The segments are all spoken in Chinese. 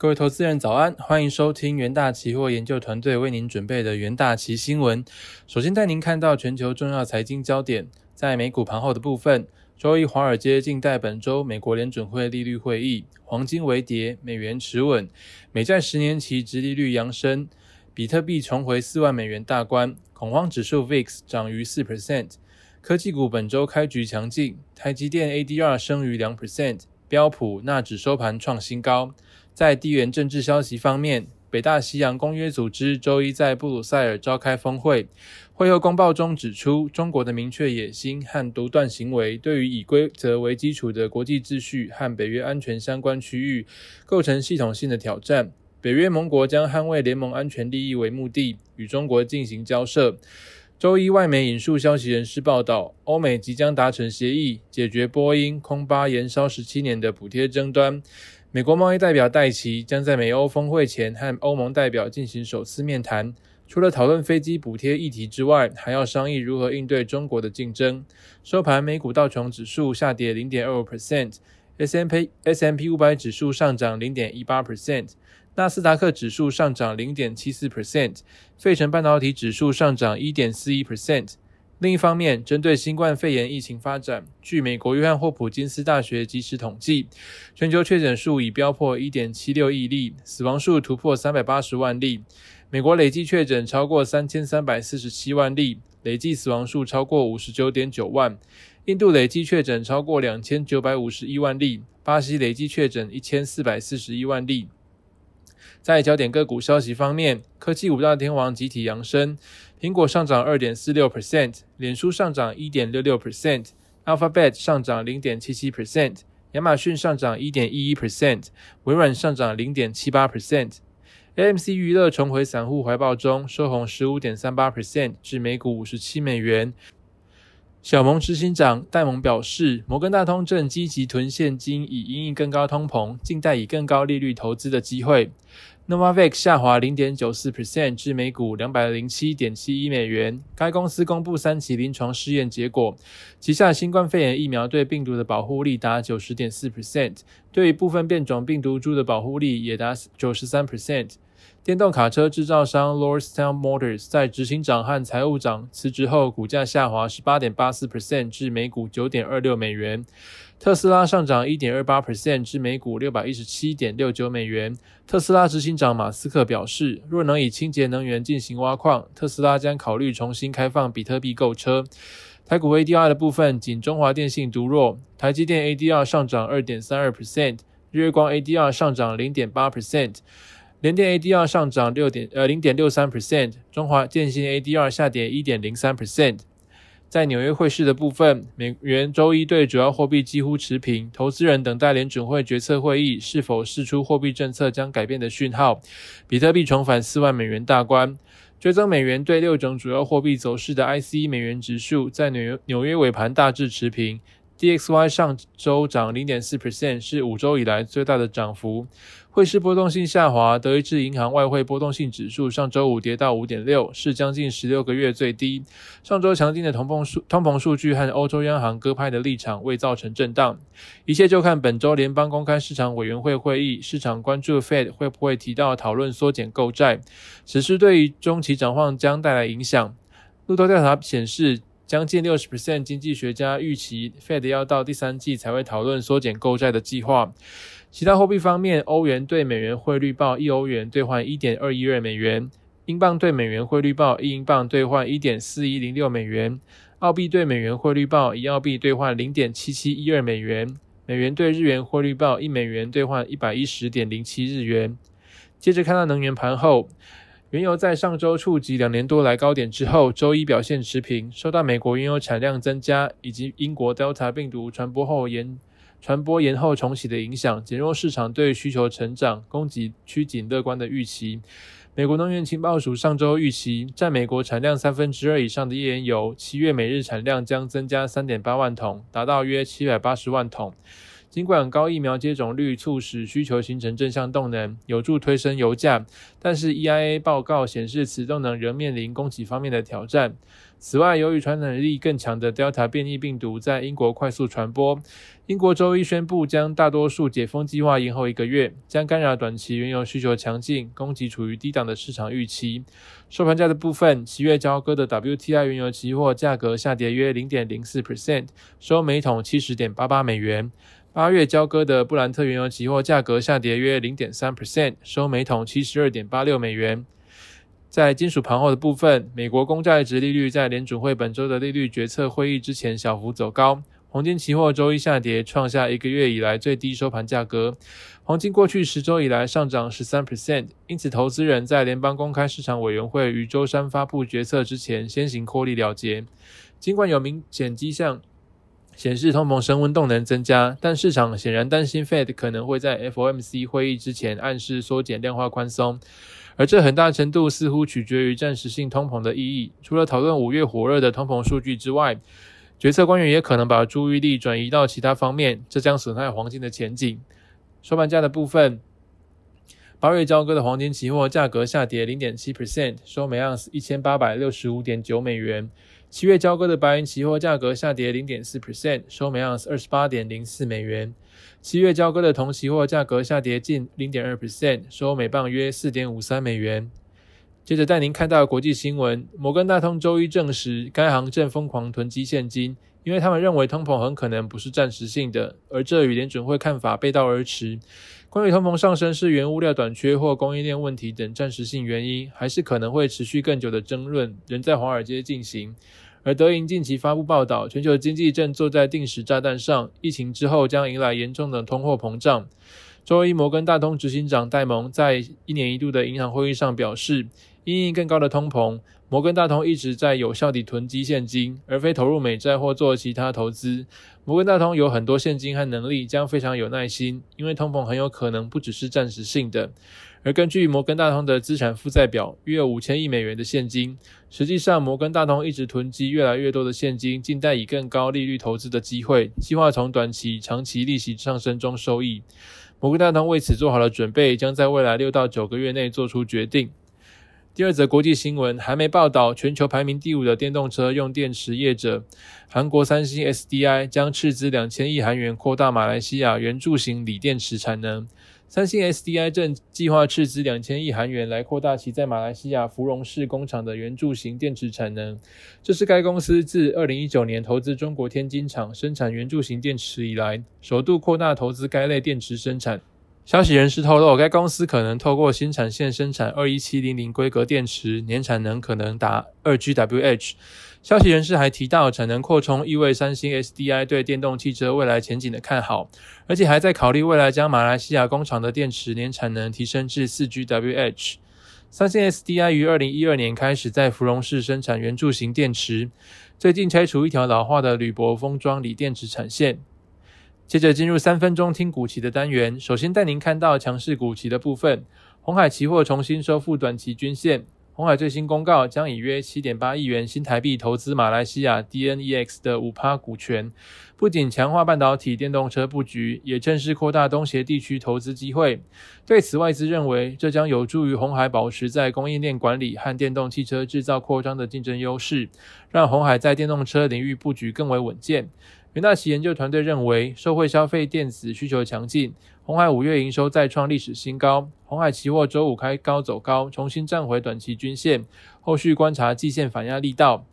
各位投资人早安，欢迎收听元大期货研究团队为您准备的元大期新闻。首先带您看到全球重要财经焦点，在美股盘后的部分，周一华尔街静待本周美国联准会利率会议，黄金微跌，美元持稳，美债十年期直利率扬升，比特币重回四万美元大关，恐慌指数 VIX 涨逾四 percent，科技股本周开局强劲，台积电 ADR 升逾两 percent，标普纳指收盘创新高。在地缘政治消息方面，北大西洋公约组织周一在布鲁塞尔召开峰会，会后公报中指出，中国的明确野心和独断行为，对于以规则为基础的国际秩序和北约安全相关区域，构成系统性的挑战。北约盟国将捍卫联盟安全利益为目的，与中国进行交涉。周一，外媒引述消息人士报道，欧美即将达成协议，解决波音空巴延烧十七年的补贴争端。美国贸易代表戴奇将在美欧峰会前和欧盟代表进行首次面谈，除了讨论飞机补贴议题之外，还要商议如何应对中国的竞争。收盘，美股道琼指数下跌零点二五 percent，S M P S M P 五百指数上涨零点一八 percent，纳斯达克指数上涨零点七四 percent，费城半导体指数上涨一点四一 percent。另一方面，针对新冠肺炎疫情发展，据美国约翰霍普金斯大学及时统计，全球确诊数已飙破一点七六亿例，死亡数突破三百八十万例。美国累计确诊超过三千三百四十七万例，累计死亡数超过五十九点九万。印度累计确诊超过两千九百五十一万例，巴西累计确诊一千四百四十一万例。在焦点个股消息方面，科技五大天王集体扬升，苹果上涨二点四六 percent，脸书上涨一点六六 percent，Alphabet 上涨零点七七 percent，亚马逊上涨一点一一 percent，微软上涨零点七八 percent。AMC 娱乐重回散户怀抱中，收红十五点三八 percent 至每股五十七美元。小蒙执行长戴蒙表示，摩根大通正积极囤现金，以应应更高通膨，静待以更高利率投资的机会。Novavax 下滑零点九四 percent 至每股两百零七点七一美元。该公司公布三期临床试验结果，旗下新冠肺炎疫苗对病毒的保护力达九十点四 percent，对于部分变种病毒株的保护力也达九十三 percent。电动卡车制造商 Lordstown Motors 在执行长和财务长辞职后，股价下滑十八点八四 percent 至每股九点二六美元。特斯拉上涨一点二八 percent 至每股六百一十七点六九美元。特斯拉执行长马斯克表示，若能以清洁能源进行挖矿，特斯拉将考虑重新开放比特币购车。台股 ADR 的部分，仅中华电信独弱，台积电 ADR 上涨二点三二 percent，日月光 ADR 上涨零点八 percent。联电 ADR 上涨六点呃零点六三 percent，中华电信 ADR 下跌一点零三 percent。在纽约汇市的部分，美元周一对主要货币几乎持平，投资人等待联准会决策会议是否释出货币政策将改变的讯号。比特币重返四万美元大关，追踪美元对六种主要货币走势的 IC 美元指数在纽纽约尾盘大致持平。DXY 上周涨零点四 percent，是五周以来最大的涨幅。汇市波动性下滑，德意志银行外汇波动性指数上周五跌到五点六，是将近十六个月最低。上周强劲的通膨数通膨数据和欧洲央行鸽派的立场未造成震荡。一切就看本周联邦公开市场委员会会议，市场关注 Fed 会不会提到讨论缩减购债，此事对于中期展望将带来影响。路透调查显示，将近六十 percent 经济学家预期 Fed 要到第三季才会讨论缩减购债的计划。其他货币方面，欧元对美元汇率报一欧元兑换一点二一二美元，英镑对美元汇率报一英镑兑换一点四一零六美元，澳币对美元汇率报一澳币兑换零点七七一二美元，美元对日元汇率报一美元兑换一百一十点零七日元。接着看到能源盘后，原油在上周触及两年多来高点之后，周一表现持平，受到美国原油产量增加以及英国 Delta 病毒传播后延。传播延后重启的影响，减弱市场对需求成长、供给趋紧乐观的预期。美国能源情报署上周预期，占美国产量三分之二以上的页岩油，七月每日产量将增加三点八万桶，达到约七百八十万桶。尽管高疫苗接种率促使需求形成正向动能，有助推升油价，但是 EIA 报告显示此动能仍面临供给方面的挑战。此外，由于传染力更强的 Delta 变异病毒在英国快速传播，英国周一宣布将大多数解封计划延后一个月，将干扰短期原油需求强劲、供给处于低档的市场预期。收盘价的部分，七月交割的 WTI 原油期货价格下跌约零点零四 percent，收每桶七十点八八美元。八月交割的布兰特原油期货价格下跌约零点三 percent，收每桶七十二点八六美元。在金属盘后的部分，美国公债值利率在联准会本周的利率决策会议之前小幅走高。黄金期货周一下跌，创下一个月以来最低收盘价格。黄金过去十周以来上涨十三 percent，因此投资人在联邦公开市场委员会于周三发布决策之前先行获利了结。尽管有明显迹象显示通膨升温动能增加，但市场显然担心 Fed 可能会在 FOMC 会议之前暗示缩减量化宽松。而这很大程度似乎取决于暂时性通膨的意义。除了讨论五月火热的通膨数据之外，决策官员也可能把注意力转移到其他方面，这将损害黄金的前景。收盘价的部分，八月交割的黄金期货价格下跌零点七 percent，收每盎司一千八百六十五点九美元。七月交割的白银期货价格下跌零点四 percent，收每盎司二十八点零四美元。七月交割的铜期货价格下跌近零点二 percent，收每磅约四点五三美元。接着带您看到国际新闻，摩根大通周一证实，该行正疯狂囤积现金，因为他们认为通膨很可能不是暂时性的，而这与联准会看法背道而驰。关于通膨上升是原物料短缺或供应链问题等暂时性原因，还是可能会持续更久的争论，仍在华尔街进行。而德银近期发布报道，全球经济正坐在定时炸弹上，疫情之后将迎来严重的通货膨胀。周一，摩根大通执行长戴蒙在一年一度的银行会议上表示，因应更高的通膨。摩根大通一直在有效地囤积现金，而非投入美债或做其他投资。摩根大通有很多现金和能力，将非常有耐心，因为通膨很有可能不只是暂时性的。而根据摩根大通的资产负债表，约有五千亿美元的现金。实际上，摩根大通一直囤积越来越多的现金，静待以更高利率投资的机会，计划从短期、长期利息上升中收益。摩根大通为此做好了准备，将在未来六到九个月内做出决定。第二则国际新闻，还没报道全球排名第五的电动车用电池业者韩国三星 SDI 将斥资两千亿韩元扩大马来西亚圆柱形锂电池产能。三星 SDI 正计划斥资两千亿韩元来扩大其在马来西亚芙蓉市工厂的圆柱形电池产能。这是该公司自二零一九年投资中国天津厂生产圆柱形电池以来，首度扩大投资该类电池生产。消息人士透露，该公司可能透过新产线生产二一七零零规格电池，年产能可能达二 GWh。消息人士还提到，产能扩充意味三星 SDI 对电动汽车未来前景的看好，而且还在考虑未来将马来西亚工厂的电池年产能提升至四 GWh。三星 SDI 于二零一二年开始在芙蓉市生产圆柱形电池，最近拆除一条老化的铝箔封装锂电池产线。接着进入三分钟听股期的单元，首先带您看到强势股期的部分。红海期货重新收复短期均线。红海最新公告，将以约七点八亿元新台币投资马来西亚 DNEX 的五趴股权，不仅强化半导体电动车布局，也正式扩大东协地区投资机会。对此，外资认为这将有助于红海保持在供应链管理和电动汽车制造扩张的竞争优势，让红海在电动车领域布局更为稳健。元大旗研究团队认为，社会消费电子需求强劲，红海五月营收再创历史新高。红海期货周五开高走高，重新站回短期均线，后续观察季线反压力道。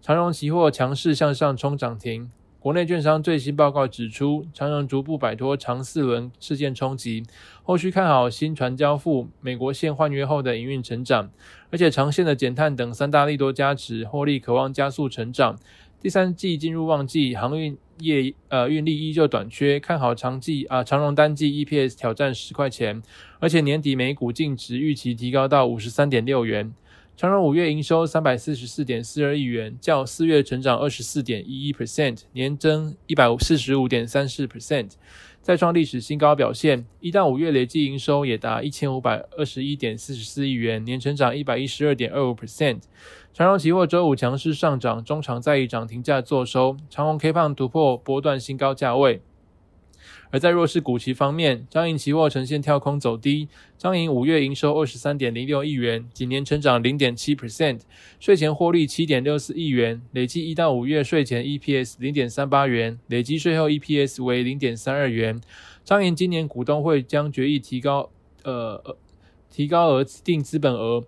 长荣期货强势向上冲涨停。国内券商最新报告指出，长荣逐步摆脱长四轮事件冲击，后续看好新船交付、美国线换约后的营运成长，而且长线的减碳等三大利多加持，获利渴望加速成长。第三季进入旺季，航运业呃运力依旧短缺，看好长季啊长荣单季 EPS 挑战十块钱，而且年底每股净值预期提高到五十三点六元。长荣五月营收三百四十四点四二亿元，较四月成长二十四点一一 percent，年增一百四十五点三四 percent。再创历史新高表现，一到五月累计营收也达一千五百二十一点四十四亿元，年成长一百一十二点二五 percent。长荣期货周五强势上涨，中长在以涨停价作收，长虹 K 棒突破波段新高价位。而在弱势股期方面，张银期货呈现跳空走低，张银五月营收二十三点零六亿元，仅年成长零点七 percent，税前获利七点六四亿元，累计一到五月税前 EPS 零点三八元，累计税后 EPS 为零点三二元。张银今年股东会将决议提高，呃，提高额定资本额。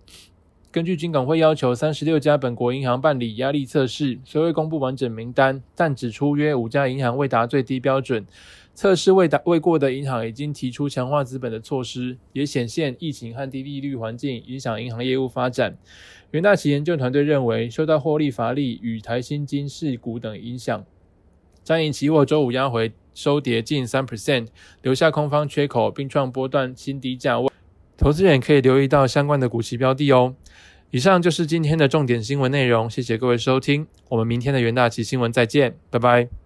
根据金管会要求，三十六家本国银行办理压力测试，虽未公布完整名单，但指出约五家银行未达最低标准。测试未达未过的银行已经提出强化资本的措施，也显现疫情和低利率环境影响银行业务发展。元大旗研究团队认为，受到获利乏力与台新金市股等影响，张银期货周五压回收跌近三 percent，留下空方缺口，并创波段新低价位。投资人可以留意到相关的股息标的哦。以上就是今天的重点新闻内容，谢谢各位收听，我们明天的元大旗新闻再见，拜拜。